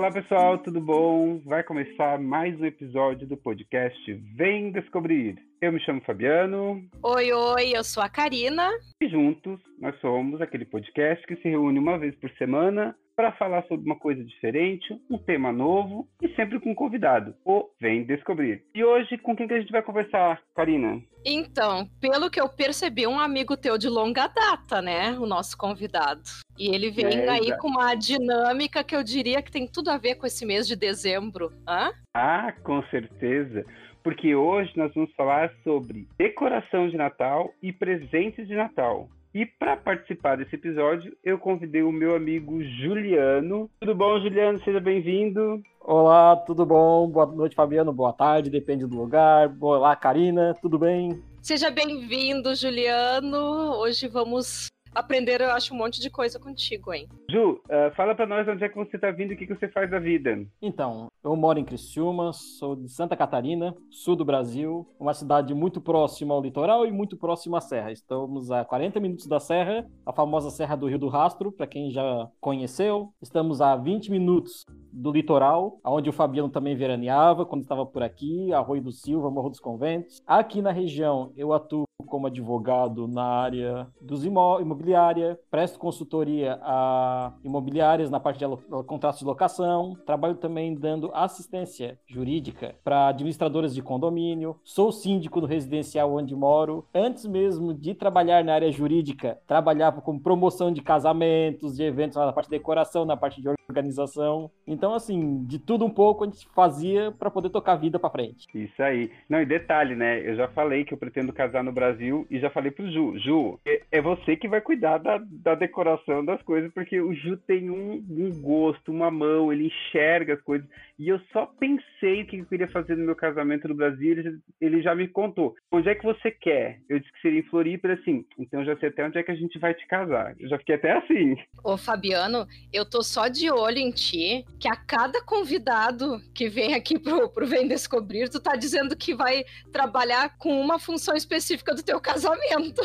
Olá pessoal, tudo bom? Vai começar mais um episódio do podcast Vem Descobrir. Eu me chamo Fabiano. Oi, oi, eu sou a Karina. E juntos nós somos aquele podcast que se reúne uma vez por semana para falar sobre uma coisa diferente, um tema novo e sempre com um convidado. O Vem Descobrir. E hoje, com quem que a gente vai conversar, Karina? Então, pelo que eu percebi, um amigo teu de longa data, né? O nosso convidado. E ele vem É, aí exato. com uma dinâmica que eu diria que tem tudo a ver com esse mês de dezembro. Hã? Ah, com certeza. Porque hoje nós vamos falar sobre decoração de Natal e presentes de Natal. E para participar desse episódio, eu convidei o meu amigo Juliano. Tudo bom, Juliano? Seja bem-vindo. Olá, tudo bom? Boa noite, Fabiano. Boa tarde, depende do lugar. Olá, Karina, tudo bem? Seja bem-vindo, Juliano. Hoje vamos aprender, eu acho, um monte de coisa contigo, hein? Ju, ah, fala para nós onde é que você está vindo e o que, que você faz da vida. Então, eu moro em Criciúma, sou de Santa Catarina, sul do Brasil, uma cidade muito próxima ao litoral e muito próxima à serra. Estamos a 40 minutos da serra, a famosa Serra do Rio do Rastro, para quem já conheceu. Estamos a 20 minutos do litoral, onde o Fabiano também veraneava quando estava por aqui, Arroio do Silva, Morro dos Conventos. Aqui na região, eu atuo como advogado na área dos imó imobiliária, presto consultoria a imobiliárias na parte de contratos de locação, trabalho também dando assistência jurídica para administradoras de condomínio, sou síndico do residencial onde moro. Antes mesmo de trabalhar na área jurídica, trabalhava com promoção de casamentos, de eventos na parte de decoração, na parte de organização. Então, assim, de tudo um pouco a gente fazia para poder tocar a vida para frente. Isso aí. Não, e detalhe, né? Eu já falei que eu pretendo casar no Brasil e já falei pro Ju. Ju, é, é você que vai cuidar da, da decoração das coisas, porque o Ju tem um, um gosto, uma mão, ele enxerga as coisas. E eu só pensei o que eu queria fazer no meu casamento no Brasil, ele, já- ele já me contou. Onde é que você quer? Eu disse que seria em Floripa, ele assim, então já sei até onde é que a gente vai te casar. Eu já fiquei até assim. Ô, Fabiano, eu tô só de olho em ti, que a cada convidado que vem aqui pro, pro Vem Descobrir, tu tá dizendo que vai trabalhar com uma função específica do teu casamento.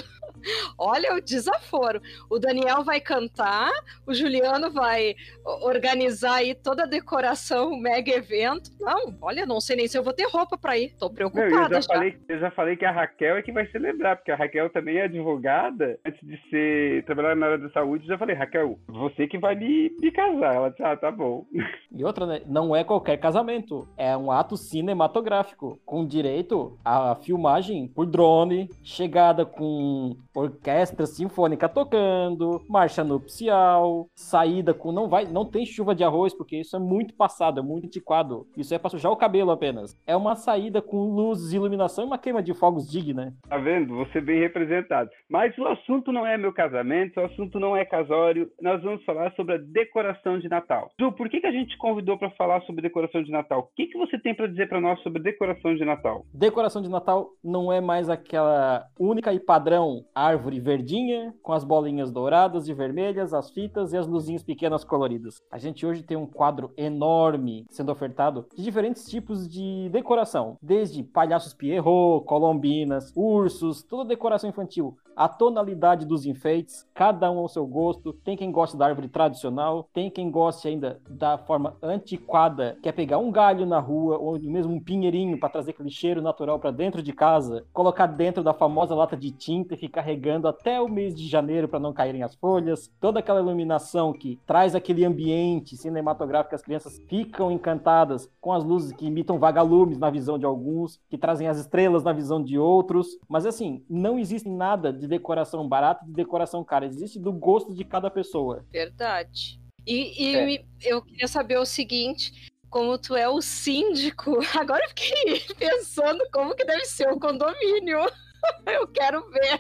Olha o desaforo. O Daniel vai cantar, o Juliano vai organizar aí toda a decoração, o mega evento. Não, olha, não sei nem se eu vou ter roupa pra ir. Tô Não, preocupada eu já, já. falei, eu já falei que a Raquel é que vai celebrar, porque a Raquel também é advogada. Antes de ser trabalhar na área da saúde, eu já falei, Raquel, você que vai me, me casar. Ela disse, ah, tá bom. E outra, né? Não é qualquer casamento. É um ato cinematográfico, com direito à filmagem por drone, chegada com orquestra sinfônica tocando, marcha nupcial, saída com. Não vai, não tem chuva de arroz, porque isso é muito passado, é muito antiquado. Isso é pra sujar o cabelo apenas. É uma saída com luzes, iluminação e uma queima de fogos digna. Tá vendo? Você bem representado. Mas o assunto não é meu casamento, o assunto não é casório. Nós vamos falar sobre a decoração de Natal. Ju, por que, que a gente te convidou para falar sobre decoração de Natal? O que, que você tem para dizer para nós sobre decoração de Natal? Decoração de Natal não é mais aquela única e padrão árvore verdinha, com as bolinhas douradas e vermelhas, as fitas e as luzinhas pequenas coloridas. A gente hoje tem um quadro enorme sendo ofertado de diferentes tipos de decoração, desde palhaços Pierrot, colombinas, ursos, toda decoração infantil. A tonalidade dos enfeites, cada um ao seu gosto. Tem quem gosta da árvore tradicional, tem quem goste ainda da forma antiquada, que é pegar um galho na rua ou mesmo um pinheirinho para trazer aquele cheiro natural para dentro de casa, colocar dentro da famosa lata de tinta e ficar regando até o mês de janeiro para não caírem as folhas. Toda aquela iluminação que traz aquele ambiente cinematográfico as crianças ficam encantadas com as luzes que imitam vagalumes na visão de alguns, que trazem as estrelas na visão de outros. Mas assim, não existe nada de decoração barata e de decoração cara. Existe do gosto de cada pessoa. Verdade. E, e É. me- eu queria saber o seguinte: como tu é o síndico, agora eu fiquei pensando como que deve ser o condomínio. Eu quero ver.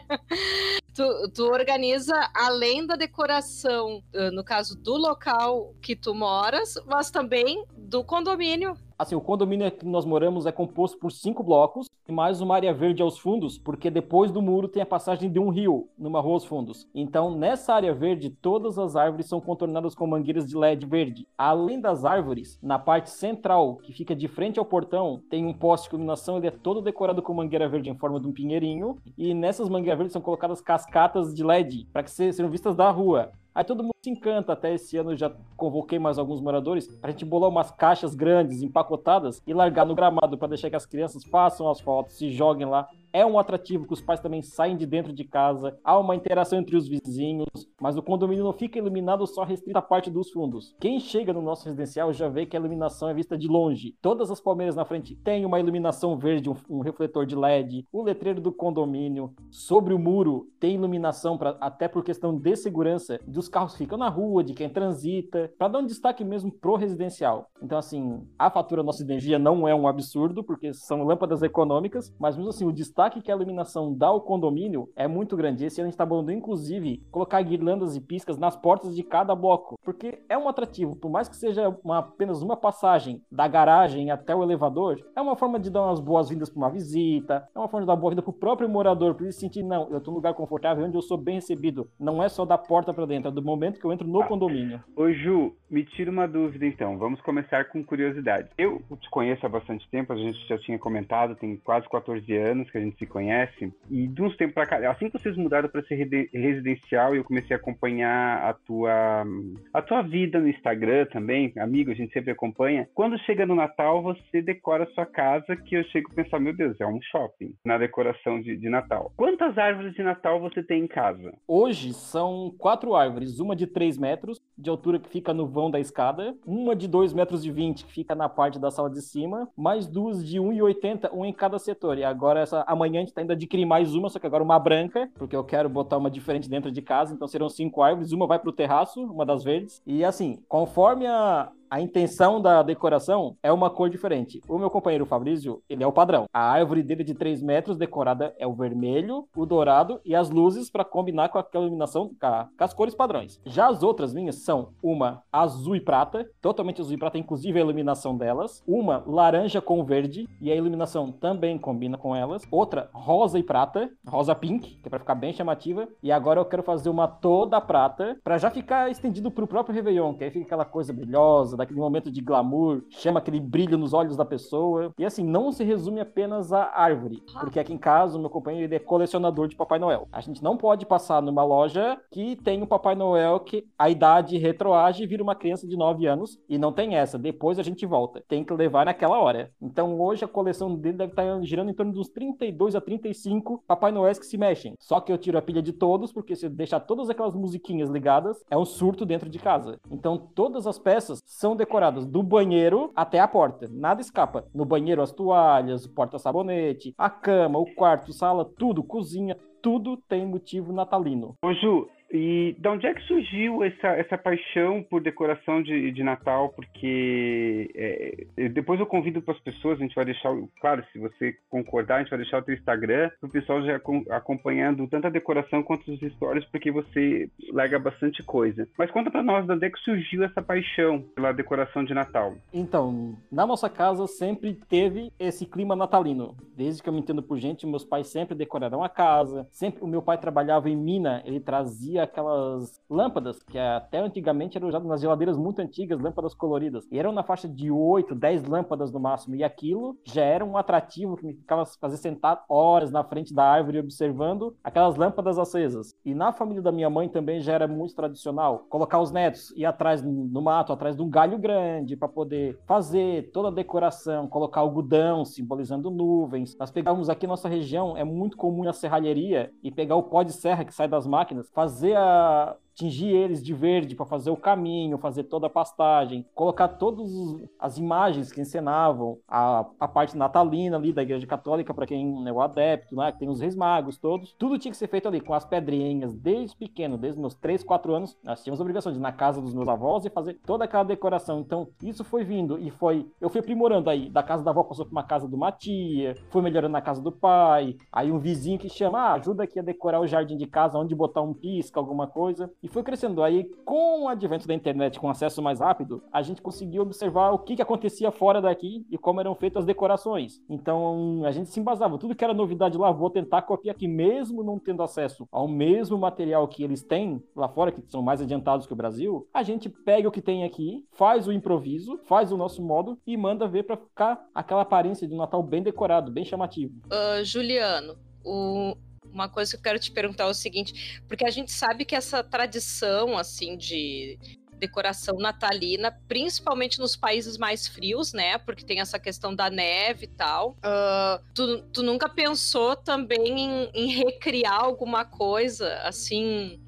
Tu, tu organiza, além da decoração, eh, no caso do local que tu moras, mas também do condomínio. Assim, o condomínio que nós moramos é composto por cinco blocos e mais uma área verde aos fundos, porque depois do muro tem a passagem de um rio numa rua aos fundos. Então, nessa área verde, todas as árvores são contornadas com mangueiras de LED verde. Além das árvores, na parte central, que fica de frente ao portão, tem um poste de iluminação, ele é todo decorado com mangueira verde em forma de um pinheirinho. E nessas mangueiras verdes são colocadas cascatas de LED para que se- sejam vistas da rua. Aí todo mundo se encanta. Até esse ano eu já convoquei mais alguns moradores pra gente bolar umas caixas grandes, empacotadas e largar no gramado para deixar que as crianças façam as fotos, se joguem lá. É um atrativo que os pais também saem de dentro de casa, há uma interação entre os vizinhos, mas o condomínio não fica iluminado só restrita parte dos fundos. Quem chega no nosso residencial já vê que a iluminação é vista de longe. Todas as palmeiras na frente têm uma iluminação verde, um, um refletor de LED, o letreiro do condomínio. Sobre o muro tem iluminação pra, até por questão de segurança dos carros que ficam na rua, de quem transita, para dar um destaque mesmo pro residencial. Então assim, a fatura da nossa energia não é um absurdo, porque são lâmpadas econômicas, mas mesmo assim o destaque que a iluminação dá ao condomínio é muito grande. Esse ano a gente está bolando, inclusive, colocar guirlandas e piscas nas portas de cada bloco, porque é um atrativo. Por mais que seja uma, apenas uma passagem da garagem até o elevador, é uma forma de dar umas boas-vindas para uma visita, é uma forma de dar boa-vinda para o próprio morador, para ele sentir, não, eu estou num lugar confortável onde eu sou bem recebido. Não é só da porta para dentro, é do momento que eu entro no ah. condomínio. Ô Ju, me tira uma dúvida então. Vamos começar com curiosidade. Eu te conheço há bastante tempo, a gente já tinha comentado, tem quase 14 anos que a gente se conhece. E de uns tempos pra cá, assim que vocês mudaram para ser residencial e eu comecei a acompanhar a tua, a tua vida no Instagram também, amigo, a gente sempre acompanha. Quando chega no Natal, você decora a sua casa, que eu chego a pensar, meu Deus, é um shopping na decoração de, de Natal. Quantas árvores de Natal você tem em casa? Hoje são quatro árvores, uma de 3 metros de altura que fica no vão da escada, uma de 2 metros e 20 que fica na parte da sala de cima, mais duas de 1,80, um em cada setor. E agora essa amanhã a gente tá indo adquirir mais uma, só que agora uma branca, porque eu quero botar uma diferente dentro de casa, então serão cinco árvores, uma vai pro terraço, uma das verdes. E assim, conforme a, a intenção da decoração é uma cor diferente. O meu companheiro Fabrício, ele é o padrão. A árvore dele de 3 metros decorada é o vermelho, o dourado e as luzes para combinar com aquela iluminação, com, as cores padrões. Já as outras minhas são uma azul e prata, totalmente azul e prata, inclusive a iluminação delas. Uma laranja com verde e a iluminação também combina com elas. Outra rosa e prata, rosa pink, que é para ficar bem chamativa. E agora eu quero fazer uma toda prata para já ficar estendido para o próprio Réveillon, que aí fica aquela coisa brilhosa daquele momento de glamour, chama aquele brilho nos olhos da pessoa. E assim, não se resume apenas à árvore, porque aqui em casa o meu companheiro ele é colecionador de Papai Noel. A gente não pode passar numa loja que tem o Papai Noel que a idade retroage e vira uma criança de 9 anos e não tem essa. Depois a gente volta. Tem que levar naquela hora. Então hoje a coleção dele deve estar girando em torno dos 32 a 35 Papai Noéis que se mexem. Só que eu tiro a pilha de todos, porque se deixar todas aquelas musiquinhas ligadas, é um surto dentro de casa. Então todas as peças são são decoradas do banheiro até a porta. Nada escapa. No banheiro, as toalhas, o porta-sabonete, a cama, o quarto, sala, tudo, cozinha, tudo tem motivo natalino. Ô Ju, e de onde é que surgiu essa, essa paixão por decoração de, de Natal? Porque é, depois eu convido para as pessoas, a gente vai deixar, claro, se você concordar, a gente vai deixar o teu Instagram para o pessoal já acompanhando tanto a decoração quanto os stories, porque você lega bastante coisa. Mas conta para nós, de onde é que surgiu essa paixão pela decoração de Natal? Então, na nossa casa sempre teve esse clima natalino. Desde que eu me entendo por gente, meus pais sempre decoraram a casa. Sempre o meu pai trabalhava em mina, ele trazia aquelas lâmpadas que até antigamente eram usadas nas geladeiras muito antigas, lâmpadas coloridas. E eram na faixa de 8, 10 lâmpadas no máximo. E aquilo já era um atrativo que me ficava fazer sentar horas na frente da árvore observando aquelas lâmpadas acesas. E na família da minha mãe também já era muito tradicional colocar os netos ir atrás no mato, atrás de um galho grande para poder fazer toda a decoração, colocar algodão simbolizando nuvens. Nós pegamos aqui nossa região, é muito comum na serralheria e pegar o pó de serra que sai das máquinas, fazer a tingir eles de verde para fazer o caminho, fazer toda a pastagem, colocar todas as imagens que encenavam a, a parte natalina ali da Igreja Católica, para quem é o adepto, né, que tem os reis magos todos, tudo tinha que ser feito ali com as pedrinhas, desde pequeno, desde meus 3, 4 anos, nós tínhamos a obrigação de ir na casa dos meus avós e fazer toda aquela decoração. Então, isso foi vindo e foi, eu fui aprimorando aí, da casa da avó passou para uma casa de uma tia, fui melhorando na casa do pai, aí um vizinho que chama, ah, ajuda aqui a decorar o jardim de casa, onde botar um pisca, alguma coisa e foi crescendo. Aí, com o advento da internet, com acesso mais rápido, a gente conseguiu observar o que, que acontecia fora daqui e como eram feitas as decorações. Então, a gente se embasava. Tudo que era novidade lá, vou tentar copiar aqui, mesmo não tendo acesso ao mesmo material que eles têm lá fora, que são mais adiantados que o Brasil. A gente pega o que tem aqui, faz o improviso, faz o nosso modo e manda ver para ficar aquela aparência de um Natal bem decorado, bem chamativo. Uh, Juliano, o, uma coisa que eu quero te perguntar é o seguinte, porque a gente sabe que essa tradição, assim, de decoração natalina, principalmente nos países mais frios, né? Porque tem essa questão da neve e tal. Uh, tu, tu, nunca pensou também em, em recriar alguma coisa assim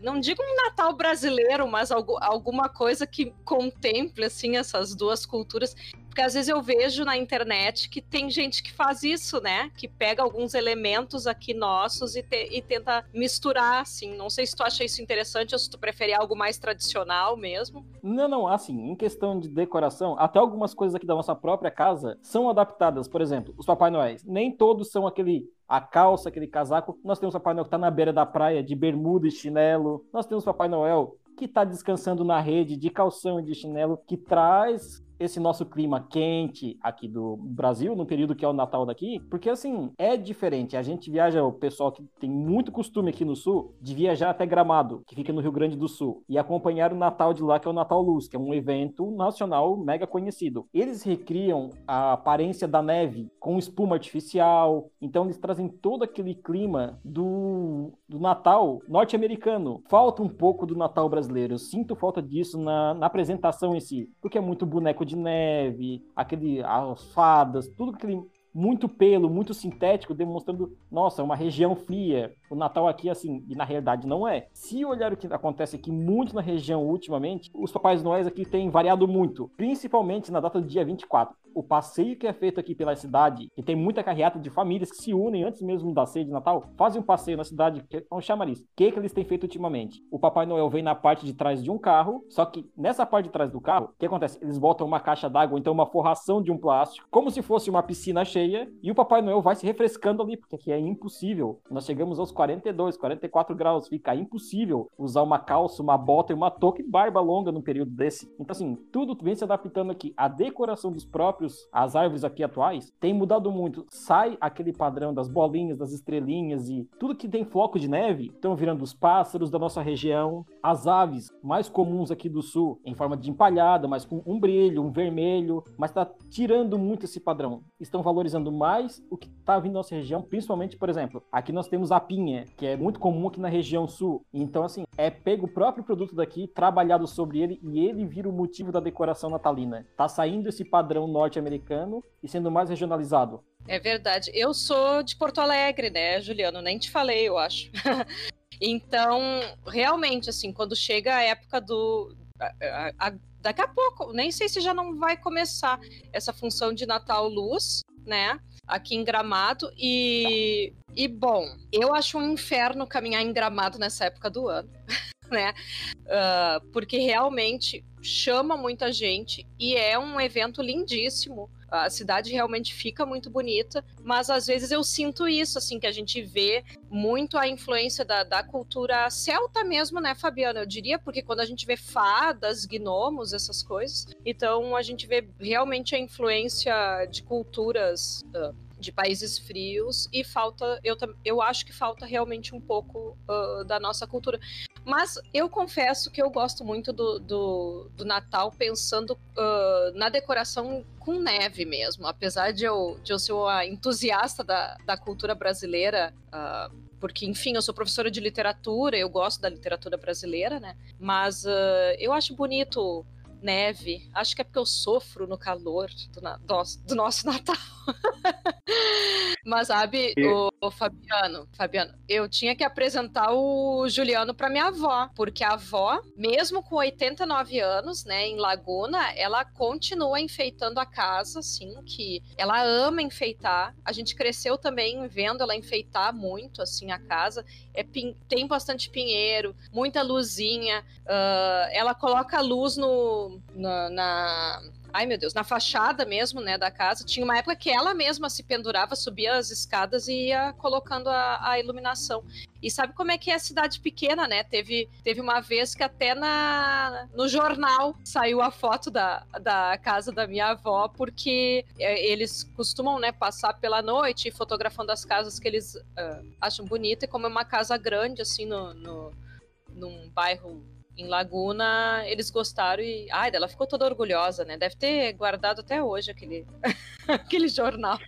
não digo um Natal brasileiro, mas algo, alguma coisa que contemple assim essas duas culturas. Porque às vezes eu vejo na internet que tem gente que faz isso, né? Que pega alguns elementos aqui nossos e, te, e tenta misturar, assim. Não sei se tu acha isso interessante ou se tu prefere algo mais tradicional mesmo. Não, não, assim, em questão de decoração, até algumas coisas aqui da nossa própria casa são adaptadas. Por exemplo, os Papai Noéis. Nem todos são aquele a calça, aquele casaco. Nós temos Papai Noel que está na beira da praia de bermuda e chinelo. Nós temos Papai Noel que está descansando na rede de calção e de chinelo, que traz esse nosso clima quente aqui do Brasil, no período que é o Natal daqui, porque assim, é diferente. A gente viaja, o pessoal que tem muito costume aqui no sul, de viajar até Gramado, que fica no Rio Grande do Sul, e acompanhar o Natal de lá, que é o Natal Luz, que é um evento nacional mega conhecido. Eles recriam a aparência da neve com espuma artificial, então eles trazem todo aquele clima do, do Natal norte-americano. Falta um pouco do Natal brasileiro, eu sinto falta disso na, na apresentação em si, porque é muito boneco de neve, aquele, as fadas, tudo aquele muito pelo, muito sintético, demonstrando, nossa, uma região fria. O Natal aqui, assim, e na realidade não é. Se olhar o que acontece aqui muito na região ultimamente, os Papais Noéis aqui têm variado muito, principalmente na data do dia 24 o passeio que é feito aqui pela cidade, que tem muita carreata de famílias que se unem antes mesmo da ceia de Natal, fazem um passeio na cidade, que é um chamariz. O que, que eles têm feito ultimamente? O Papai Noel vem na parte de trás de um carro, só que nessa parte de trás do carro, o que acontece? Eles botam uma caixa d'água, então uma forração de um plástico, como se fosse uma piscina cheia, e o Papai Noel vai se refrescando ali, porque aqui é impossível. Nós chegamos aos 42, 44 graus, fica impossível usar uma calça, uma bota e uma touca e barba longa num período desse. Então, assim, tudo vem se adaptando aqui. A decoração dos próprios as árvores aqui atuais, tem mudado muito. Sai aquele padrão das bolinhas, das estrelinhas e tudo que tem floco de neve estão virando os pássaros da nossa região, as aves mais comuns aqui do sul, em forma de empalhada, mas com um brilho, um vermelho, mas está tirando muito esse padrão. Estão valorizando mais o que está vindo da nossa região, principalmente, por exemplo, aqui nós temos a pinha, que é muito comum aqui na região sul. Então, assim, é pego o próprio produto daqui, trabalhado sobre ele e ele vira o motivo da decoração natalina. Tá saindo esse padrão norte norte-americano e sendo mais regionalizado. É verdade. Eu sou de Porto Alegre, né, Juliano? Nem te falei, eu acho. então, realmente, assim, quando chega a época do. A, a, daqui a pouco, nem sei se já não vai começar essa função de Natal Luz, né? Aqui em Gramado. E, e bom, eu acho um inferno caminhar em Gramado nessa época do ano. né? Uh, porque realmente chama muita gente e é um evento lindíssimo. A cidade realmente fica muito bonita, mas às vezes eu sinto isso, assim, que a gente vê muito a influência da, da cultura celta mesmo, né, Fabiana? Eu diria, porque quando a gente vê fadas, gnomos, essas coisas, então a gente vê realmente a influência de culturas. Uh, de países frios e falta, eu, eu acho que falta realmente um pouco uh, da nossa cultura. Mas eu confesso que eu gosto muito do, do, do Natal pensando uh, na decoração com neve mesmo. Apesar de eu, de eu ser uma entusiasta da, da cultura brasileira, uh, porque, enfim, eu sou professora de literatura, eu gosto da literatura brasileira, né? Mas eu acho bonito neve. Acho que é porque eu sofro no calor do, do, do nosso Natal. Mas sabe, e... o, o, Fabiano, Fabiano, eu tinha que apresentar o Juliano para minha avó, porque a avó, mesmo com 89 anos, né, em Laguna, ela continua enfeitando a casa, assim, que ela ama enfeitar. A gente cresceu também vendo ela enfeitar muito, assim, a casa. É, tem bastante pinheiro, muita luzinha. Uh, ela coloca luz no, na ai meu Deus, na fachada mesmo, né, da casa, tinha uma época que ela mesma se pendurava, subia as escadas e ia colocando a, a iluminação. E sabe como é que é a cidade pequena, né? Teve, teve uma vez que até na, no jornal saiu a foto da, da casa da minha avó, porque é, eles costumam, né, passar pela noite fotografando as casas que eles uh, acham bonita, e como é uma casa grande, assim, no, no num bairro em Laguna, eles gostaram e. Ai, ela ficou toda orgulhosa, né? Deve ter guardado até hoje aquele, aquele jornal.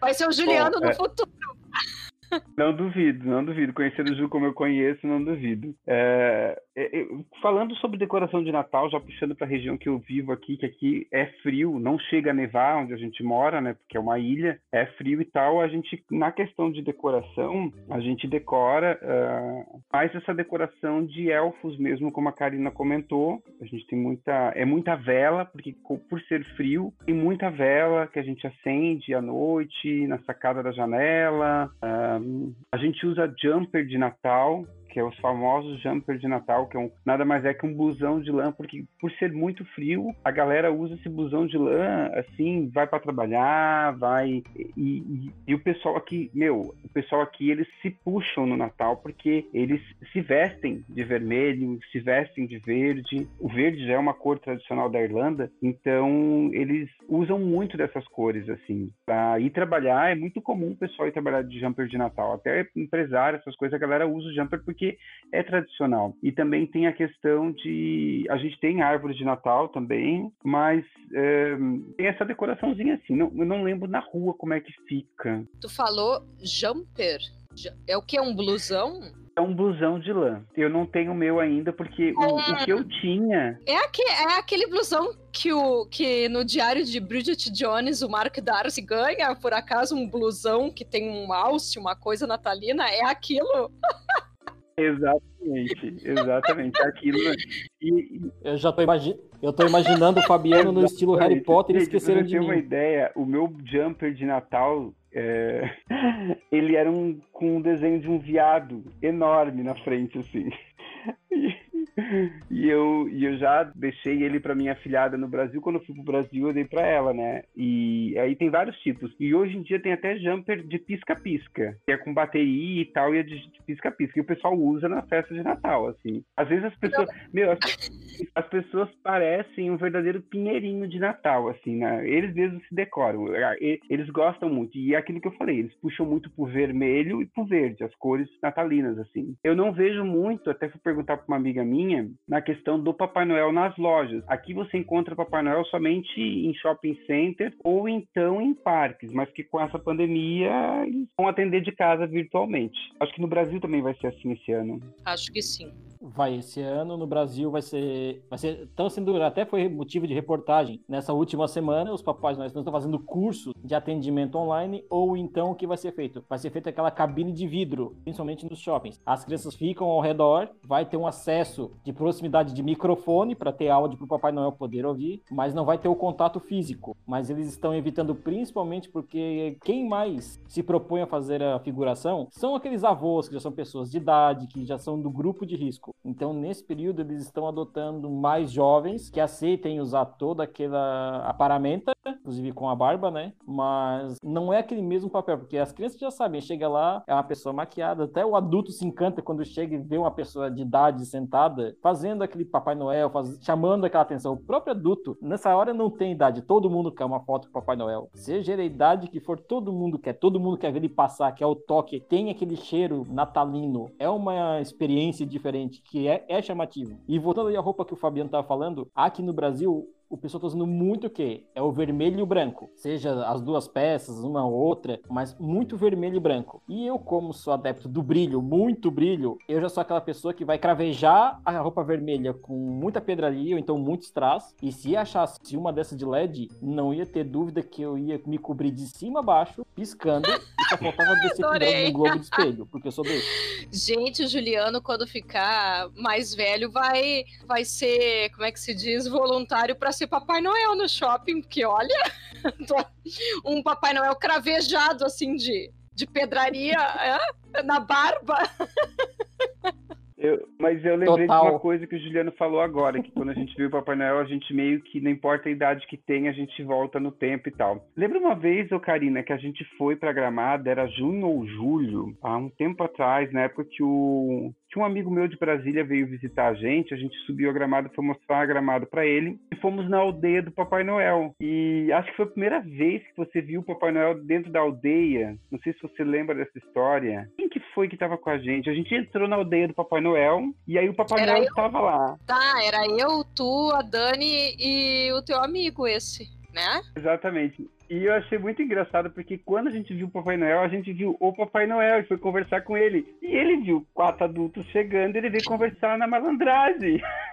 Vai ser o Juliano Bom, no é... futuro. Não duvido, não duvido. Conhecendo o Ju como eu conheço, não duvido. É, é, falando sobre decoração de Natal, já puxando para a região que eu vivo aqui, que aqui é frio, não chega a nevar onde a gente mora, né? Porque é uma ilha, é frio e tal. A gente, na questão de decoração, a gente decora, uh, faz essa decoração de elfos mesmo, como a Karina comentou. A gente tem muita, é muita vela, porque por ser frio, tem muita vela que a gente acende à noite, na sacada da janela. Uh, a gente usa jumper de Natal, que é os famosos jumper de Natal, que é um, nada mais é que um blusão de lã, porque por ser muito frio, a galera usa esse blusão de lã, assim, vai para trabalhar, vai e, e, e, o pessoal aqui, meu, o pessoal aqui eles se puxam no Natal porque eles se vestem de vermelho, se vestem de verde. O verde já é uma cor tradicional da Irlanda, então eles usam muito dessas cores assim. Para ir trabalhar é muito comum o pessoal ir trabalhar de jumper de Natal, até empresário, essas coisas, a galera usa o jumper porque porque é tradicional. E também tem a questão de. A gente tem árvores de Natal também, mas é, tem essa decoraçãozinha assim. Não, eu não lembro na rua como é que fica. Tu falou jumper? É o que? É um blusão? É um blusão de lã. Eu não tenho o meu ainda, porque o, o, que eu tinha. É, aqui, é aquele blusão que, o, que no diário de Bridget Jones o Mark Darcy ganha, por acaso, um blusão que tem um alce, uma coisa natalina. É aquilo? Exatamente, exatamente. Aquilo. E, eu já tô, imagi eu tô imaginando o Fabiano no estilo Harry Potter e esqueceram de mim. uma ideia, o meu jumper de Natal, é... ele era um, com um desenho de um viado enorme na frente, assim. e eu, e eu já deixei ele para minha filhada no Brasil. Quando eu fui pro Brasil, eu dei para ela, né? E aí tem vários tipos. E hoje em dia tem até jumper de pisca-pisca, que é com bateria e tal, e é de pisca-pisca. E o pessoal usa na festa de Natal, assim. Às vezes as pessoas. Meu, as, as pessoas parecem um verdadeiro pinheirinho de Natal, assim, né? Eles mesmos se decoram. Eles gostam muito. E é aquilo que eu falei, eles puxam muito pro vermelho e pro verde, as cores natalinas, assim. Eu não vejo muito, até fui perguntar pra uma amiga minha na questão do Papai Noel nas lojas. Aqui você encontra Papai Noel somente em shopping center ou então em parques, mas que com essa pandemia eles vão atender de casa virtualmente. Acho que no Brasil também vai ser assim esse ano. Acho que sim. Vai, esse ano no Brasil vai ser. Vai ser tão sendo. Até foi motivo de reportagem. Nessa última semana, os papais nós estão fazendo curso de atendimento online, ou então o que vai ser feito? Vai ser feita aquela cabine de vidro, principalmente nos shoppings. As crianças ficam ao redor, vai ter um acesso de proximidade de microfone para ter áudio para o Papai Noel poder ouvir, mas não vai ter o contato físico. Mas eles estão evitando principalmente porque quem mais se propõe a fazer a figuração são aqueles avós que já são pessoas de idade, que já são do grupo de risco. Então, nesse período, eles estão adotando mais jovens que aceitem usar toda aquela aparamenta, inclusive com a barba, né? Mas não é aquele mesmo papel, porque as crianças já sabem, chega lá, é uma pessoa maquiada, até o adulto se encanta quando chega e vê uma pessoa de idade sentada, fazendo aquele Papai Noel, faz... chamando aquela atenção. O próprio adulto, nessa hora não tem idade, todo mundo quer uma foto com Papai Noel. Seja a idade que for, todo mundo quer, todo mundo quer ver ele passar, quer o toque, tem aquele cheiro natalino. É uma experiência diferente que é, é chamativo. E voltando aí à roupa que o Fabiano estava falando, aqui no Brasil, o pessoal tá usando muito o quê? É o vermelho e o branco. Seja as duas peças, uma ou outra, mas muito vermelho e branco. E eu, como sou adepto do brilho, muito brilho, eu já sou aquela pessoa que vai cravejar a roupa vermelha com muita pedraria ou então muito strass. E se achasse uma dessas de LED, não ia ter dúvida que eu ia me cobrir de cima a baixo, piscando, e só faltava descer no globo de espelho, porque eu sou desse. Gente, o Juliano, quando ficar mais velho, vai, vai ser, como é que se diz, voluntário para ser Papai Noel no shopping, porque olha, um Papai Noel cravejado assim de, de pedraria é? na barba. Eu, mas eu lembrei Total. de uma coisa que o Juliano falou agora, que quando a gente viu o Papai Noel, a gente meio que, não importa a idade que tem, a gente volta no tempo e tal. Lembra uma vez, ô Karina, que a gente foi pra Gramada, era junho ou julho, há um tempo atrás, na época que o tinha um amigo meu de Brasília veio visitar a gente, a gente subiu a gramada, foi mostrar a gramada para ele e fomos na aldeia do Papai Noel. E acho que foi a primeira vez que você viu o Papai Noel dentro da aldeia. Não sei se você lembra dessa história. Quem que foi que estava com a gente? A gente entrou na aldeia do Papai Noel e aí o Papai era Noel estava lá. Tá, era eu, tu, a Dani e o teu amigo esse, né? Exatamente. E eu achei muito engraçado porque quando a gente viu o Papai Noel, a gente viu o Papai Noel e foi conversar com ele. E ele viu quatro adultos chegando e ele veio conversar na malandragem.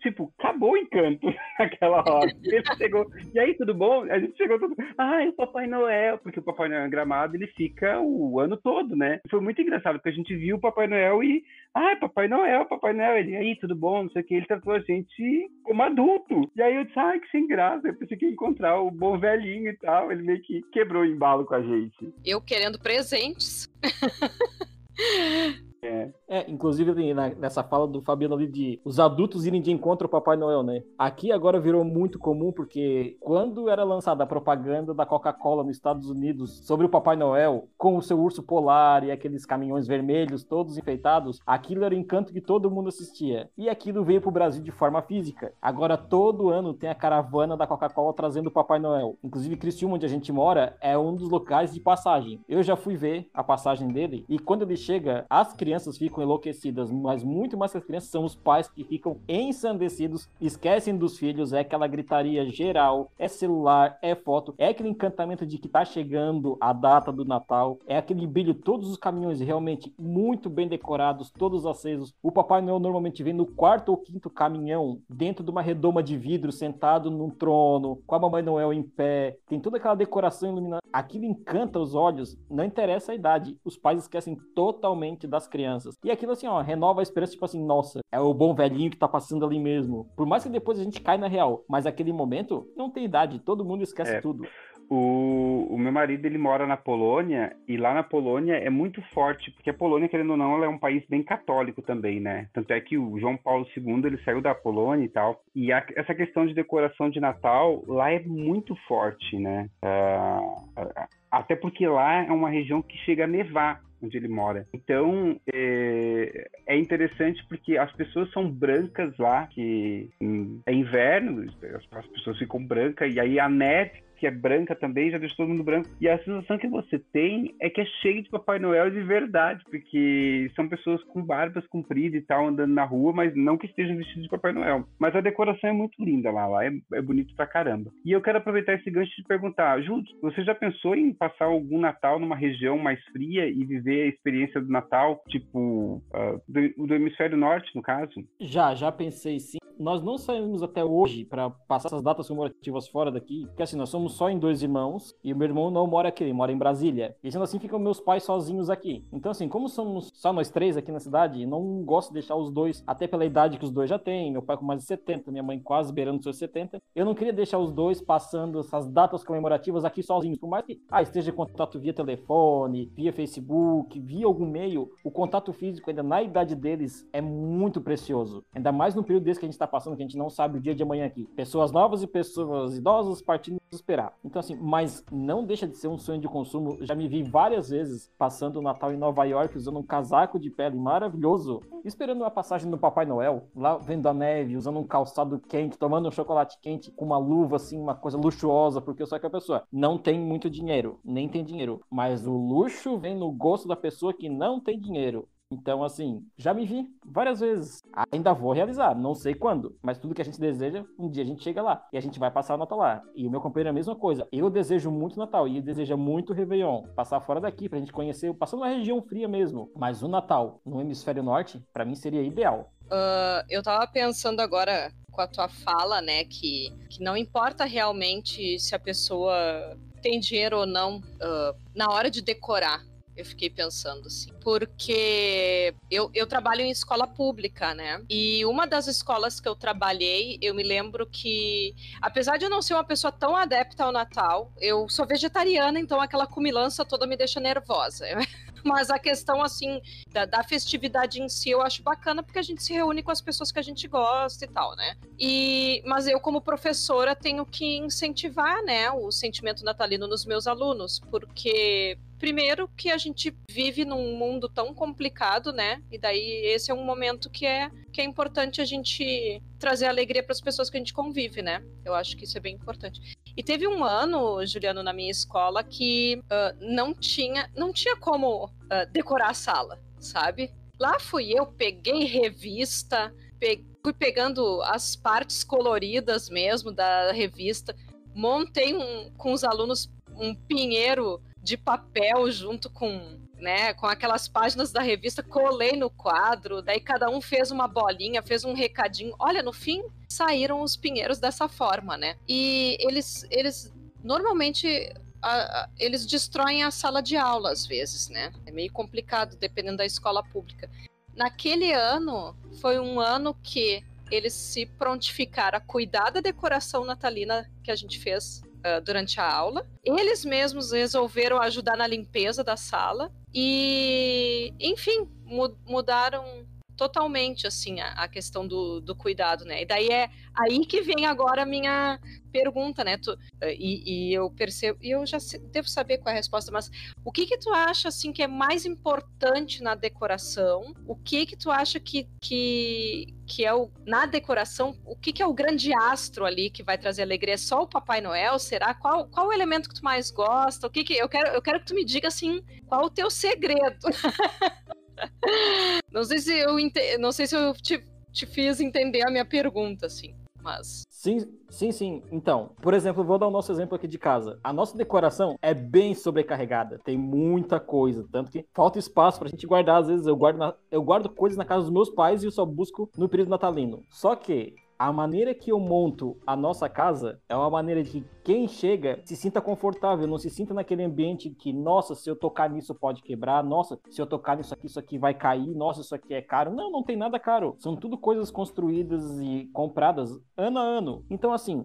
tipo, acabou o encanto naquela hora. Ele chegou, e aí, tudo bom? A gente chegou todo, ai, o Papai Noel, porque o Papai Noel é gramado, ele fica o ano todo, né? Foi muito engraçado, porque a gente viu o Papai Noel e, ai, Papai Noel, Papai Noel, ele, aí, tudo bom? Não sei o que, ele tratou a gente como adulto. E aí eu disse, ai, que sem graça, eu pensei que ia encontrar o bom velhinho e tal, ele meio que quebrou o embalo com a gente. Eu querendo presentes. É. é, inclusive nessa fala do Fabiano ali de os adultos irem de encontro ao Papai Noel, né? Aqui agora virou muito comum porque quando era lançada a propaganda da Coca-Cola nos Estados Unidos sobre o Papai Noel, com o seu urso polar e aqueles caminhões vermelhos todos enfeitados, aquilo era o encanto que todo mundo assistia. E aquilo veio pro Brasil de forma física. Agora todo ano tem a caravana da Coca-Cola trazendo o Papai Noel. Inclusive Criciúma, onde a gente mora, é um dos locais de passagem. Eu já fui ver a passagem dele e quando ele chega, as crianças crianças ficam enlouquecidas, mas muito mais que as crianças são os pais que ficam ensandecidos, esquecem dos filhos, é aquela gritaria geral, é celular, é foto, é aquele encantamento de que tá chegando a data do Natal, é aquele brilho, todos os caminhões realmente muito bem decorados, todos acesos. O Papai Noel normalmente vem no quarto ou quinto caminhão, dentro de uma redoma de vidro, sentado num trono, com a Mamãe Noel em pé, tem toda aquela decoração iluminada. Aquilo encanta os olhos, não interessa a idade, os pais esquecem totalmente das crianças crianças. E aquilo assim, ó, renova a esperança, tipo assim, nossa, é o bom velhinho que tá passando ali mesmo. Por mais que depois a gente caia na real, mas aquele momento não tem idade, todo mundo esquece é. tudo. O, o, meu marido ele mora na Polônia e lá na Polônia é muito forte porque a Polônia querendo ou não ela é um país bem católico também né tanto é que o João Paulo II ele saiu da Polônia e tal e a, essa questão de decoração de Natal lá é muito forte né uh, até porque lá é uma região que chega a nevar onde ele mora. Então, é, é, interessante porque as pessoas são brancas lá, que é inverno, as pessoas ficam brancas, e aí a neve que é branca também, já deixa todo mundo branco. E a sensação que você tem é que é cheio de Papai Noel de verdade, porque são pessoas com barbas compridas e tal, andando na rua, mas não que estejam vestidos de Papai Noel. Mas a decoração é muito linda lá, lá é, é bonito pra caramba. E eu quero aproveitar esse gancho de perguntar, Júlio, você já pensou em passar algum Natal numa região mais fria e viver a experiência do Natal, tipo, uh, do, do hemisfério norte, no caso? Já, já pensei sim. Nós não saímos até hoje para passar essas datas comemorativas fora daqui, porque assim, nós somos só em dois irmãos e o meu irmão não mora aqui, ele mora em Brasília. E sendo assim, ficam meus pais sozinhos aqui. Então, assim, como somos só nós três aqui na cidade, não gosto de deixar os dois, até pela idade que os dois já têm, meu pai com mais de 70, minha mãe quase beirando seus 70. Eu não queria deixar os dois passando essas datas comemorativas aqui sozinhos, por mais que ah, esteja em contato via telefone, via Facebook, via algum meio, o contato físico ainda na idade deles é muito precioso. Ainda mais no período desse que a gente está passando, que a gente não sabe o dia de amanhã aqui. Pessoas novas e pessoas idosas partindo esperar. Então, assim, mas não deixa de ser um sonho de consumo. Já me vi várias vezes passando o Natal em Nova York usando um casaco de pele maravilhoso, esperando uma passagem do Papai Noel, lá vendo a neve, usando um calçado quente, tomando um chocolate quente com uma luva, assim, uma coisa luxuosa, porque eu sou aquela pessoa não tem muito dinheiro, nem tem dinheiro, mas o luxo vem no gosto da pessoa que não tem dinheiro. Então, assim, já me vi várias vezes. Ainda vou realizar, não sei quando, mas tudo que a gente deseja, um dia a gente chega lá e a gente vai passar o Natal lá. E o meu companheiro é a mesma coisa. Eu desejo muito Natal e ele deseja muito Réveillon. Passar fora daqui pra gente conhecer, passando uma região fria mesmo. Mas o Natal no hemisfério norte, para mim seria ideal. Uh, eu tava pensando agora com a tua fala, né, que, que não importa realmente se a pessoa tem dinheiro ou não uh, na hora de decorar eu fiquei pensando assim. Porque eu, eu trabalho em escola pública, né? E uma das escolas que eu trabalhei, eu me lembro que, apesar de eu não ser uma pessoa tão adepta ao Natal, eu sou vegetariana, então aquela cumilança toda me deixa nervosa. Mas a questão, assim, da, da, festividade em si, eu acho bacana porque a gente se reúne com as pessoas que a gente gosta e tal, né? E, mas eu, como professora, tenho que incentivar, né, o sentimento natalino nos meus alunos, porque primeiro que a gente vive num mundo tão complicado, né? E daí esse é um momento que é que é importante a gente trazer alegria para as pessoas que a gente convive, né? Eu acho que isso é bem importante. E teve um ano, Juliano, na minha escola que uh, não tinha não tinha como uh, decorar a sala, sabe? Lá fui eu, peguei revista, fui pegando as partes coloridas mesmo da revista, montei um, com os alunos um pinheiro de papel junto com né, com aquelas páginas da revista, colei no quadro, daí cada um fez uma bolinha, fez um recadinho. Olha, no fim saíram os pinheiros dessa forma, né? E eles, eles normalmente a, a, eles destroem a sala de aula às vezes, né? É meio complicado dependendo da escola pública. Naquele ano foi um ano que eles se prontificaram a cuidar da decoração natalina que a gente fez uh, durante a aula. Eles mesmos resolveram ajudar na limpeza da sala e, enfim, mu mudaram totalmente assim a, a questão do, do, cuidado, né? E daí é aí que vem agora a minha pergunta, né? Tu, e, e, eu percebo, e eu já devo saber qual é a resposta, mas o que que tu acha assim que é mais importante na decoração? O que que tu acha que, que, que é o na decoração? O que que é o grande astro ali que vai trazer alegria? É só o Papai Noel? Será qual qual o elemento que tu mais gosta? O que que eu quero eu quero que tu me diga assim qual o teu segredo? não sei se eu não sei se eu te, te fiz entender a minha pergunta, assim. Mas... Sim, sim, sim. Então, por exemplo, vou dar o nosso exemplo aqui de casa. A nossa decoração é bem sobrecarregada. Tem muita coisa. Tanto que falta espaço pra gente guardar. Às vezes eu guardo, na... eu guardo coisas na casa dos meus pais e eu só busco no período natalino. Só que a maneira que eu monto a nossa casa é uma maneira de quem chega se sinta confortável, não se sinta naquele ambiente que, nossa, se eu tocar nisso pode quebrar, nossa, se eu tocar nisso aqui, isso aqui vai cair, nossa, isso aqui é caro. Não, não tem nada caro. São tudo coisas construídas e compradas ano a ano. Então, assim,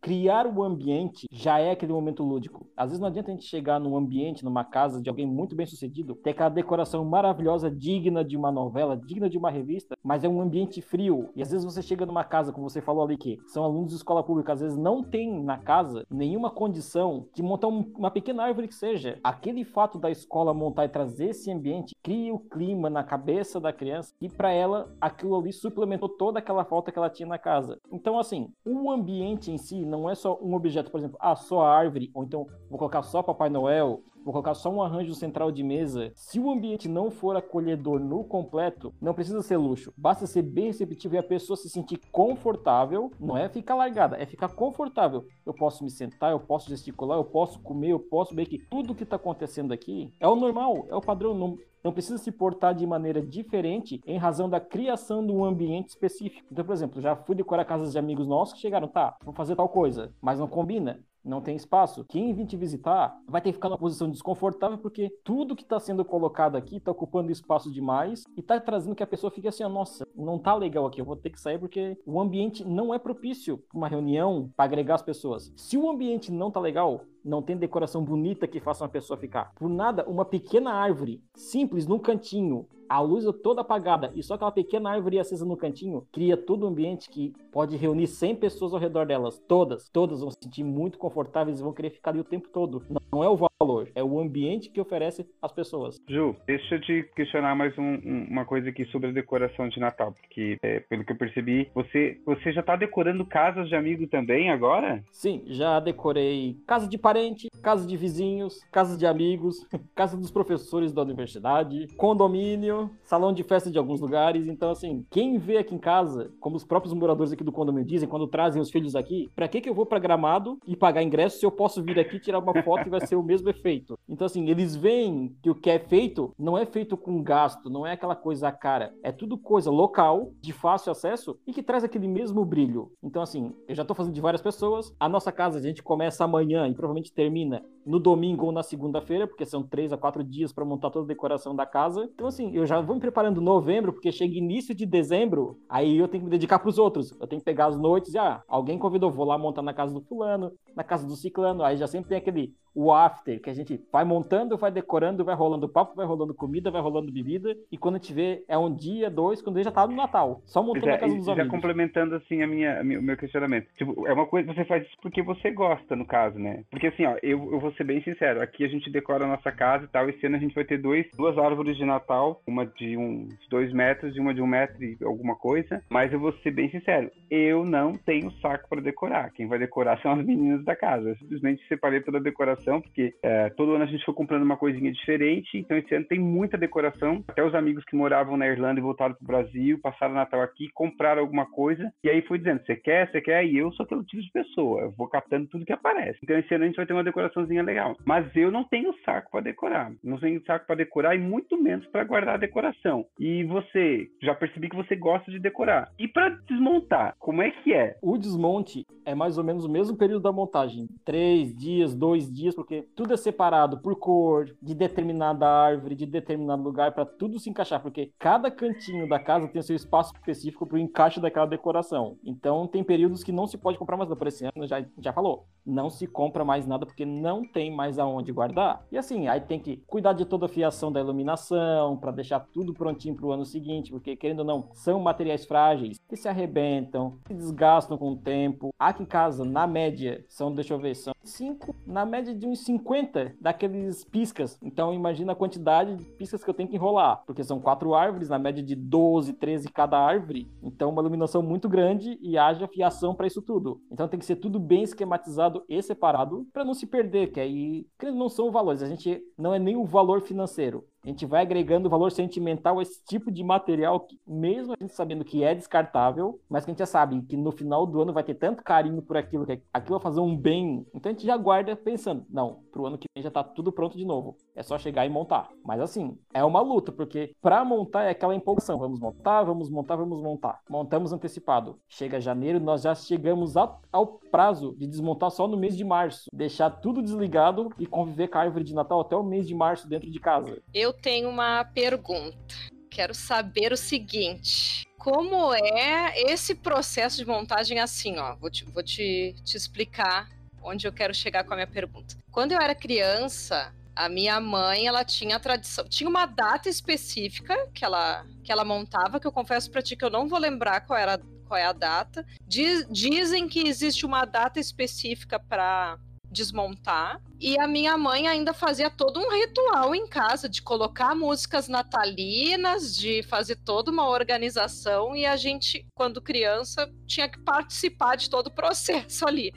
criar o ambiente já é aquele momento lúdico. Às vezes não adianta a gente chegar num ambiente, numa casa de alguém muito bem sucedido, ter aquela decoração maravilhosa, digna de uma novela, digna de uma revista, mas é um ambiente frio. E às vezes você chega numa casa, como você falou ali, que são alunos de escola pública, às vezes não tem na casa casa nenhuma condição de montar um, uma pequena árvore que seja. Aquele fato da escola montar e trazer esse ambiente cria o clima na cabeça da criança e para ela aquilo ali suplementou toda aquela falta que ela tinha na casa. Então, assim, o ambiente em si não é só um objeto, por exemplo, ah, só a árvore, ou então vou colocar só Papai Noel, vou colocar só um arranjo central de mesa. Se o ambiente não for acolhedor no completo, não precisa ser luxo. Basta ser bem receptivo e a pessoa se sentir confortável. Não é ficar largada, é ficar confortável. Eu posso me sentar, eu posso gesticular, eu posso comer, eu posso ver que tudo que está acontecendo aqui é o normal, é o padrão. Não, não precisa se portar de maneira diferente em razão da criação de um ambiente específico. Então, por exemplo, já fui decorar casas de amigos nossos que chegaram, tá, vou fazer tal coisa, mas não combina não tem espaço. Quem vir te visitar vai ter que ficar numa posição desconfortável porque tudo que está sendo colocado aqui está ocupando espaço demais e está trazendo que a pessoa fique assim, nossa, não tá legal aqui, eu vou ter que sair porque o ambiente não é propício para uma reunião para agregar as pessoas. Se o ambiente não tá legal, não tem decoração bonita que faça uma pessoa ficar. Por nada, uma pequena árvore simples num cantinho a luz é toda apagada e só aquela pequena árvore acesa no cantinho cria todo um ambiente que pode reunir 100 pessoas ao redor delas. Todas, todas vão se sentir muito confortáveis e vão querer ficar ali o tempo todo. Não é o valor, é o ambiente que oferece às pessoas. Ju, deixa eu te questionar mais um, um, uma coisa aqui sobre a decoração de Natal, porque é, pelo que eu percebi, você, você já está decorando casas de amigo também agora? Sim, já decorei casa de parente, casa de vizinhos, casas de amigos, casa dos professores da universidade, condomínio, salão de festa de alguns lugares. Então, assim, quem vê aqui em casa, como os próprios moradores aqui do condomínio dizem, quando trazem os filhos aqui, para que que eu vou para Gramado e pagar ingresso se eu posso vir aqui tirar uma foto e vai ser o mesmo efeito? Então, assim, eles veem que o que é feito não é feito com gasto, não é aquela coisa cara, é tudo coisa local, de fácil acesso e que traz aquele mesmo brilho. Então, assim, eu já tô fazendo de várias pessoas. A nossa casa a gente começa amanhã e provavelmente termina no domingo ou na segunda-feira, porque são três a quatro dias para montar toda a decoração da casa. Então, assim, eu já vou me preparando novembro, porque chega início de dezembro, aí eu tenho que me dedicar para os outros. Eu tenho que pegar as noites e, ah, alguém convidou, vou lá montar na casa do fulano, na casa do ciclano, aí já sempre tem aquele o after, que a gente vai montando, vai decorando, vai rolando papo, vai rolando comida, vai rolando bebida, e quando a gente vê, é um dia, dois, quando já tá no Natal, só montando já, na casa dos já amigos. Já complementando, assim, a minha, a minha, o meu questionamento. Tipo, é uma coisa, você faz isso porque você gosta, no caso, né? Porque, assim, ó, eu, eu vou ser bem sincero, aqui a gente decora a nossa casa e tal, esse ano a gente vai ter dois, duas árvores de Natal, uma de uns dois metros e uma de um metro e alguma coisa, mas eu vou ser bem sincero, eu não tenho saco para decorar, quem vai decorar são as meninas da casa, eu simplesmente separei toda a decoração decoração, porque é, todo ano a gente foi comprando uma coisinha diferente, então esse ano tem muita decoração. Até os amigos que moravam na Irlanda e voltaram para o Brasil, passaram o Natal aqui, compraram alguma coisa, e aí foi dizendo, você quer, você quer, e eu sou aquele tipo de pessoa, eu vou captando tudo que aparece. Então esse ano a gente vai ter uma decoraçãozinha legal. Mas eu não tenho saco para decorar, não tenho saco para decorar e muito menos para guardar a decoração. E você, já percebi que você gosta de decorar. E para desmontar, como é que é? O desmonte é mais ou menos o mesmo período da montagem. Três dias, dois dias, porque tudo é separado por cor, de determinada árvore, de determinado lugar, para tudo se encaixar, porque cada cantinho da casa tem seu espaço específico para o encaixe daquela decoração. Então tem períodos que não se pode comprar mais nada. Por esse ano já, já falou, não se compra mais nada porque não tem mais aonde guardar. E assim, aí tem que cuidar de toda a fiação da iluminação, para deixar tudo prontinho para o ano seguinte, porque querendo ou não, são materiais frágeis que se arrebentam, se desgastam com o tempo. Aqui em casa, na média, são, deixa eu ver, são 5, na média de uns 50 daqueles piscas. Então imagina a quantidade de piscas que eu tenho que enrolar, porque são quatro árvores, na média de 12, 13 cada árvore. Então uma iluminação muito grande e haja fiação para isso tudo. Então tem que ser tudo bem esquematizado e separado para não se perder, que aí não são valores, a gente não é nem o valor financeiro, a gente vai agregando valor sentimental a esse tipo de material, que, mesmo a gente sabendo que é descartável, mas que a gente já sabe que no final do ano vai ter tanto carinho por aquilo, que aquilo vai fazer um bem. Então a gente já guarda pensando, não, pro ano que vem já tá tudo pronto de novo. É só chegar e montar. Mas assim, é uma luta, porque para montar é aquela empolgação. Vamos montar, vamos montar, vamos montar. Montamos antecipado. Chega janeiro, nós já chegamos ao, ao prazo de desmontar só no mês de março. Deixar tudo desligado e conviver com a árvore de Natal até o mês de março dentro de casa. Eu tenho uma pergunta. Quero saber o seguinte. Como é esse processo de montagem assim, ó? Vou te, vou te, te explicar onde eu quero chegar com a minha pergunta. Quando eu era criança, a minha mãe, ela tinha a tradição, tinha uma data específica que ela, que ela montava, que eu confesso para ti que eu não vou lembrar qual era qual é a data. Diz, dizem que existe uma data específica para desmontar. E a minha mãe ainda fazia todo um ritual em casa de colocar músicas natalinas, de fazer toda uma organização. E a gente, quando criança, tinha que participar de todo o processo ali.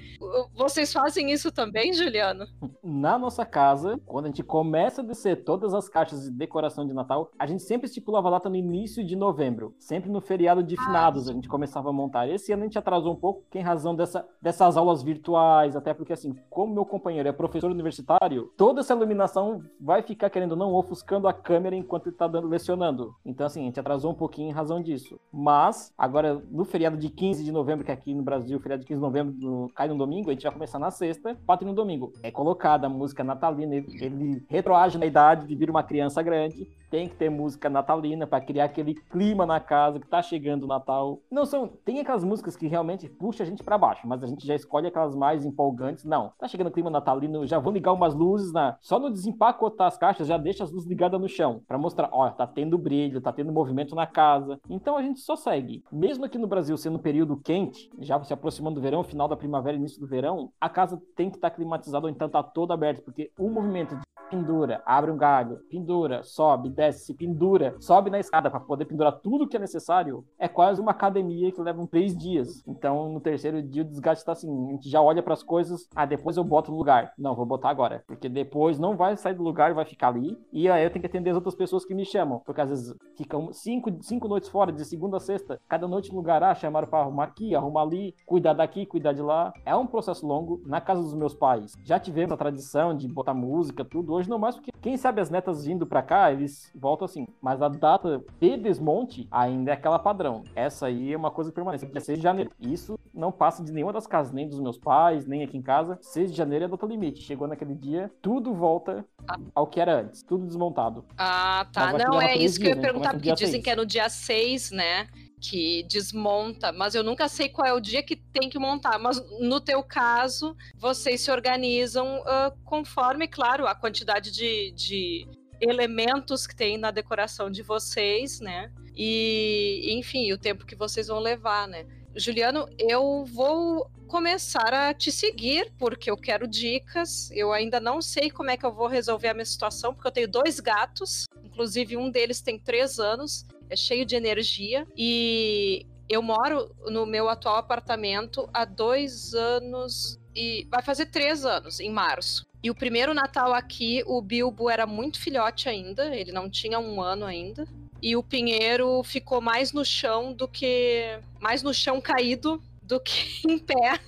Vocês fazem isso também, Juliano? Na nossa casa, quando a gente começa a descer todas as caixas de decoração de Natal, a gente sempre estipulava data no início de novembro. Sempre no feriado de finados ah, a gente começava a montar. Esse ano a gente atrasou um pouco, em razão dessa, dessas aulas virtuais, até porque assim, como meu companheiro é professor universitário, toda essa iluminação vai ficar, querendo ou não, ofuscando a câmera enquanto ele tá dando, lecionando. Então, assim, a gente atrasou um pouquinho em razão disso. Mas, agora, no feriado de 15 de novembro, que aqui no Brasil, o feriado de 15 de novembro no, cai no domingo, a gente vai começar na sexta, quatro no domingo. É colocada a música natalina, ele, ele retroage na idade de vir uma criança grande, tem que ter música natalina para criar aquele clima na casa que tá chegando o Natal. Não são, tem aquelas músicas que realmente puxa a gente para baixo, mas a gente já escolhe aquelas mais empolgantes. Não, tá chegando o clima natalino, já vou ligar umas luzes na, só no desempacotar as caixas, já deixa as luzes ligadas no chão, para mostrar, ó, tá tendo brilho, tá tendo movimento na casa. Então a gente só segue. Mesmo aqui no Brasil sendo um período quente, já se aproximando do verão, final da primavera, início do verão, a casa tem que estar tá climatizada ou então tá toda aberta, porque o movimento de pendura, abre um galho, pendura, sobe, desce, pendura, sobe na escada para poder pendurar tudo que é necessário, é quase uma academia que leva três dias. Então, no terceiro dia, o desgaste está assim: a gente já olha para as coisas, ah, depois eu boto no lugar. Não, vou botar agora, porque depois não vai sair do lugar, vai ficar ali. E aí eu tenho que atender as outras pessoas que me chamam, porque às vezes ficam cinco, cinco noites fora, de segunda a sexta, cada noite no lugar, ah, chamaram para arrumar aqui, arrumar ali, cuidar daqui, cuidar de lá. É um processo longo. Na casa dos meus pais, já tivemos a tradição de botar música, tudo. Hoje não mais, porque quem sabe as netas vindo para cá, eles voltam assim. Mas a data de desmonte ainda é aquela padrão. Essa aí é uma coisa permanente, é 6 de janeiro. Isso não passa de nenhuma das casas, nem dos meus pais, nem aqui em casa. 6 de janeiro é a data limite. Chegou naquele dia, tudo volta ao que era antes, tudo desmontado. Ah, tá. Não, é isso que eu ia perguntar, porque dizem 6. que é no dia 6, né? Que desmonta, mas eu nunca sei qual é o dia que tem que montar. Mas no teu caso, vocês se organizam uh, conforme, claro, a quantidade de, de elementos que tem na decoração de vocês, né? E, enfim, o tempo que vocês vão levar, né? Juliano, eu vou começar a te seguir, porque eu quero dicas. Eu ainda não sei como é que eu vou resolver a minha situação, porque eu tenho dois gatos, inclusive um deles tem três anos, é cheio de energia, e eu moro no meu atual apartamento há dois anos e vai fazer três anos, em março. E o primeiro Natal aqui, o Bilbo era muito filhote ainda, ele não tinha um ano ainda. E o Pinheiro ficou mais no chão do que. mais no chão caído do que em pé,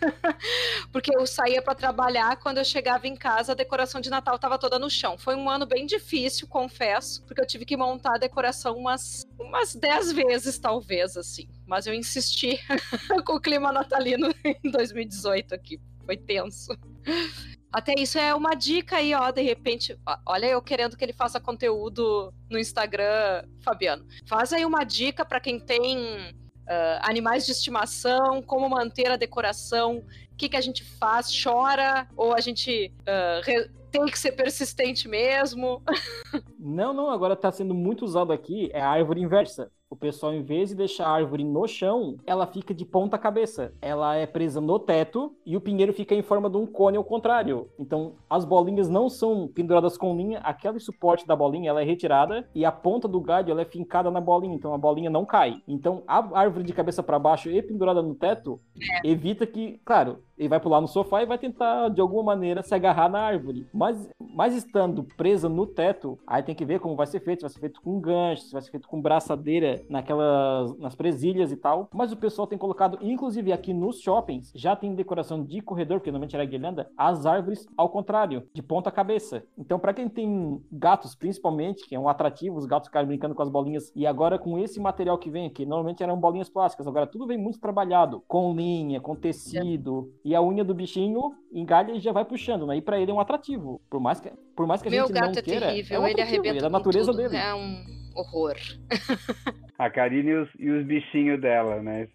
porque eu saía para trabalhar, quando eu chegava em casa, a decoração de Natal estava toda no chão. Foi um ano bem difícil, confesso, porque eu tive que montar a decoração umas umas dez vezes, talvez, assim. Mas eu insisti com o clima natalino em 2018 aqui. Foi tenso. Até isso é uma dica aí, ó, de repente, olha eu querendo que ele faça conteúdo no Instagram, Fabiano. Faz aí uma dica para quem tem uh, animais de estimação, como manter a decoração, o que, que a gente faz, chora, ou a gente uh, tem que ser persistente mesmo. não, não, agora está sendo muito usado aqui, é a árvore inversa. O pessoal, em vez de deixar a árvore no chão, ela fica de ponta cabeça. Ela é presa no teto e o pinheiro fica em forma de um cone ao contrário. Então, as bolinhas não são penduradas com linha, aquele suporte da bolinha ela é retirada e a ponta do galho ela é fincada na bolinha, então a bolinha não cai. Então, a árvore de cabeça para baixo e pendurada no teto é. evita que, claro, ele vai pular no sofá e vai tentar de alguma maneira se agarrar na árvore. Mas, mas estando presa no teto, aí tem que ver como vai ser feito, se vai ser feito com gancho, se vai ser feito com braçadeira naquelas nas presilhas e tal. Mas o pessoal tem colocado, inclusive aqui nos shoppings, já tem decoração de corredor, porque normalmente era guirlanda, as árvores ao contrário, de ponta cabeça. Então, para quem tem gatos, principalmente, que é um atrativo, os gatos ficarem brincando com as bolinhas, e agora com esse material que vem aqui, normalmente eram bolinhas plásticas, agora tudo vem muito trabalhado, com linha, com tecido, é. E a unha do bichinho engalha e já vai puxando, né? E para ele é um atrativo. Por mais que, por mais que a Meu gente não é queira, terrível, é um ele arrebenta é da natureza tudo. dele. É um horror. A Karine e os, e os bichinhos dela, né?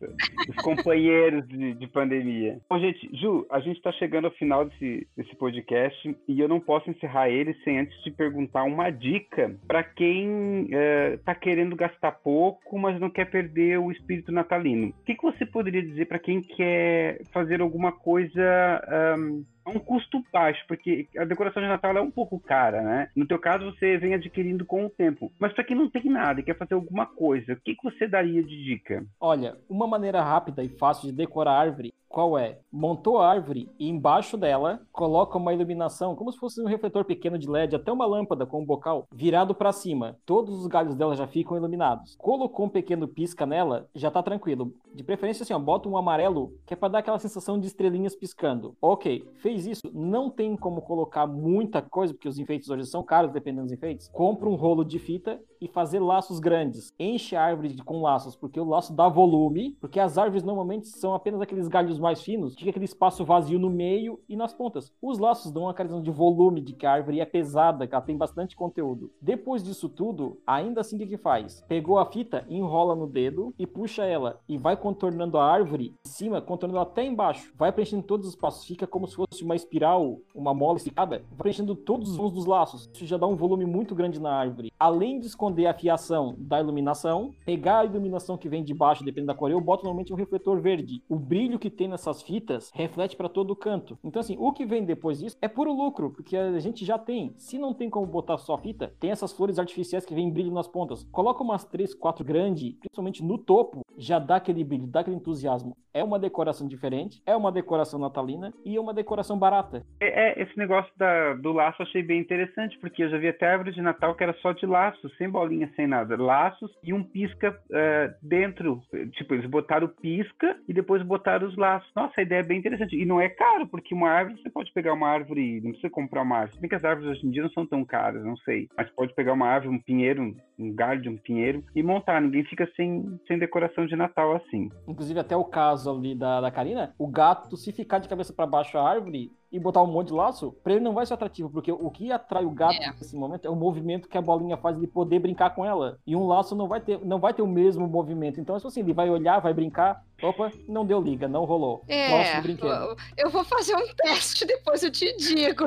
Os companheiros de, de, pandemia. Bom, gente, Ju, a gente está chegando ao final desse, desse podcast e eu não posso encerrar ele sem antes te perguntar uma dica para quem está é, querendo gastar pouco, mas não quer perder o espírito natalino. O que, que você poderia dizer para quem quer fazer alguma coisa um, a um custo baixo, porque a decoração de Natal é um pouco cara, né? No teu caso, você vem adquirindo com o tempo. Mas para quem não tem nada e quer fazer alguma coisa, o que, que você daria de dica? Olha, uma maneira rápida e fácil de decorar a árvore qual é? Montou a árvore e embaixo dela coloca uma iluminação, como se fosse um refletor pequeno de LED, até uma lâmpada com um bocal virado para cima. Todos os galhos dela já ficam iluminados. Colocou um pequeno pisca nela, já tá tranquilo. De preferência assim, ó, bota um amarelo, que é para dar aquela sensação de estrelinhas piscando. OK, fez isso, não tem como colocar muita coisa, porque os enfeites hoje são caros, dependendo dos enfeites. Compra um rolo de fita e fazer laços grandes. Enche a árvore com laços, porque o laço dá volume, porque as árvores normalmente são apenas aqueles galhos mais finos, fica aquele espaço vazio no meio e nas pontas. Os laços dão uma característica de volume, de que a árvore é pesada, que ela tem bastante conteúdo. Depois disso tudo, ainda assim o que, que faz? Pegou a fita, enrola no dedo e puxa ela e vai contornando a árvore em cima, contornando até embaixo. Vai preenchendo todos os espaços, fica como se fosse uma espiral, uma mola esticada, vai preenchendo todos os vãos dos laços. Isso já dá um volume muito grande na árvore. Além de esconder a fiação da iluminação, pegar a iluminação que vem de baixo, dependendo da cor, eu boto normalmente um refletor verde. O brilho que tem nessas fitas reflete para todo canto. Então, assim, o que vem depois disso é puro lucro, porque a gente já tem. Se não tem como botar só fita, tem essas flores artificiais que vem brilho nas pontas. Coloca umas três, quatro grandes, principalmente no topo, já dá aquele brilho, dá aquele entusiasmo. É uma decoração diferente, é uma decoração natalina e é uma decoração barata. É, é esse negócio da, do laço eu achei bem interessante, porque eu já vi até árvore de Natal que era só de laços, sem bolinha, sem nada. Laços e um pisca uh, dentro. Tipo, eles botaram o pisca e depois botaram os laços. Nossa, a ideia é bem interessante. E não é caro, porque uma árvore, você pode pegar uma árvore, não precisa comprar uma árvore. Se bem que as árvores hoje em dia não são tão caras, não sei. Mas pode pegar uma árvore, um pinheiro, um galho de um pinheiro e montar. Ninguém fica sem, sem decoração de Natal assim. Inclusive, até o caso ali da, da Karina, o gato, se ficar de cabeça para baixo a árvore, e botar um monte de laço, para ele não vai ser atrativo, porque o que atrai o gato é. nesse momento é o movimento que a bolinha faz de poder brincar com ela. E um laço não vai ter, não vai ter o mesmo movimento. Então, assim, ele vai olhar, vai brincar. Opa, não deu liga, não rolou. É, eu vou fazer um teste, depois eu te digo.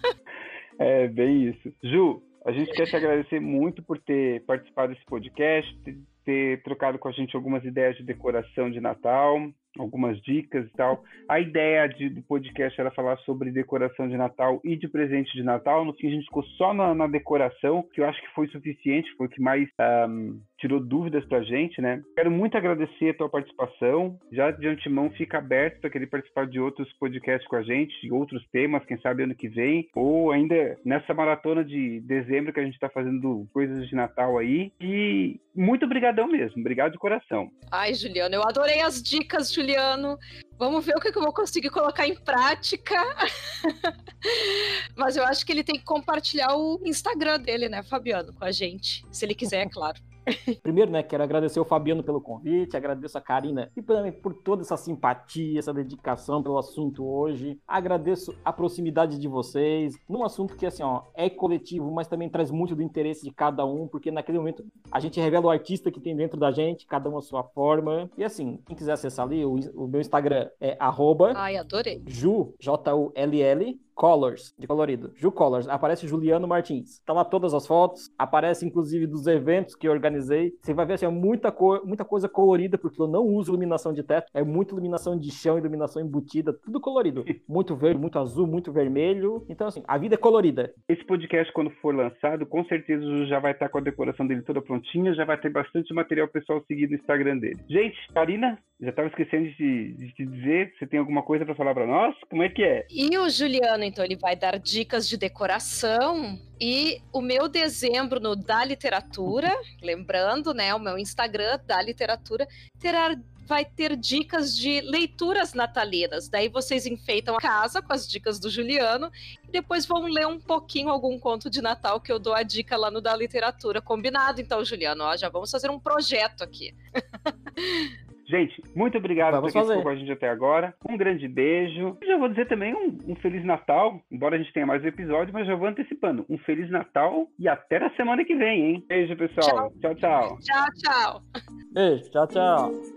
é, bem isso. Ju, a gente quer te agradecer muito por ter participado desse podcast, ter trocado com a gente algumas ideias de decoração de Natal algumas dicas e tal. A ideia de, do podcast era falar sobre decoração de Natal e de presente de Natal. No fim, a gente ficou só na, na decoração, que eu acho que foi suficiente, foi o que mais um, tirou dúvidas pra gente, né? Quero muito agradecer a tua participação. Já de antemão fica aberto para querer participar de outros podcasts com a gente, de outros temas, quem sabe ano que vem, ou ainda nessa maratona de dezembro que a gente está fazendo coisas de Natal aí. E muito obrigadão mesmo, obrigado de coração. Ai, Juliano, eu adorei as dicas, Juliano. Vamos ver o que, eu vou conseguir colocar em prática. Mas eu acho que ele tem que compartilhar o Instagram dele, né, Fabiano, com a gente. Se ele quiser, é claro. Primeiro, né, quero agradecer o Fabiano pelo convite, agradeço a Karina e também por toda essa simpatia, essa dedicação pelo assunto hoje. Agradeço a proximidade de vocês, num assunto que, assim, ó, é coletivo, mas também traz muito do interesse de cada um, porque naquele momento a gente revela o artista que tem dentro da gente, cada um a sua forma. E assim, quem quiser acessar ali, o, o meu Instagram é arroba Ai, adorei. Ju, J-U-L-L, Colors, de colorido. Ju Colors. Aparece Juliano Martins. Tá lá todas as fotos. Aparece, inclusive, dos eventos que eu organizei. Você vai ver, assim, é muita, cor, muita coisa colorida, porque eu não uso iluminação de teto. É muita iluminação de chão, iluminação embutida, tudo colorido. Muito verde, muito azul, muito vermelho. Então, assim, a vida é colorida. Esse podcast, quando for lançado, com certeza o Ju já vai estar com a decoração dele toda prontinha. Já vai ter bastante material pessoal seguir no Instagram dele. Gente, Karina, já estava esquecendo de, de te dizer. Você tem alguma coisa para falar para nós? Como é que é? E o Juliano, então, ele vai dar dicas de decoração. E o meu dezembro no Da Literatura, lembrando, né, o meu Instagram, Da Literatura, terá vai ter dicas de leituras natalinas. Daí vocês enfeitam a casa com as dicas do Juliano e depois vão ler um pouquinho algum conto de Natal que eu dou a dica lá no da literatura. Combinado, então, Juliano? Ó, já vamos fazer um projeto aqui. Gente, muito obrigado Vamos por ter ficou com a gente até agora. Um grande beijo. E já vou dizer também um, um, Feliz Natal, embora a gente tenha mais um episódio, mas já vou antecipando. Um Feliz Natal e até na semana que vem, hein? Beijo, pessoal. Tchau, tchau. Tchau, tchau. Beijo, tchau, tchau.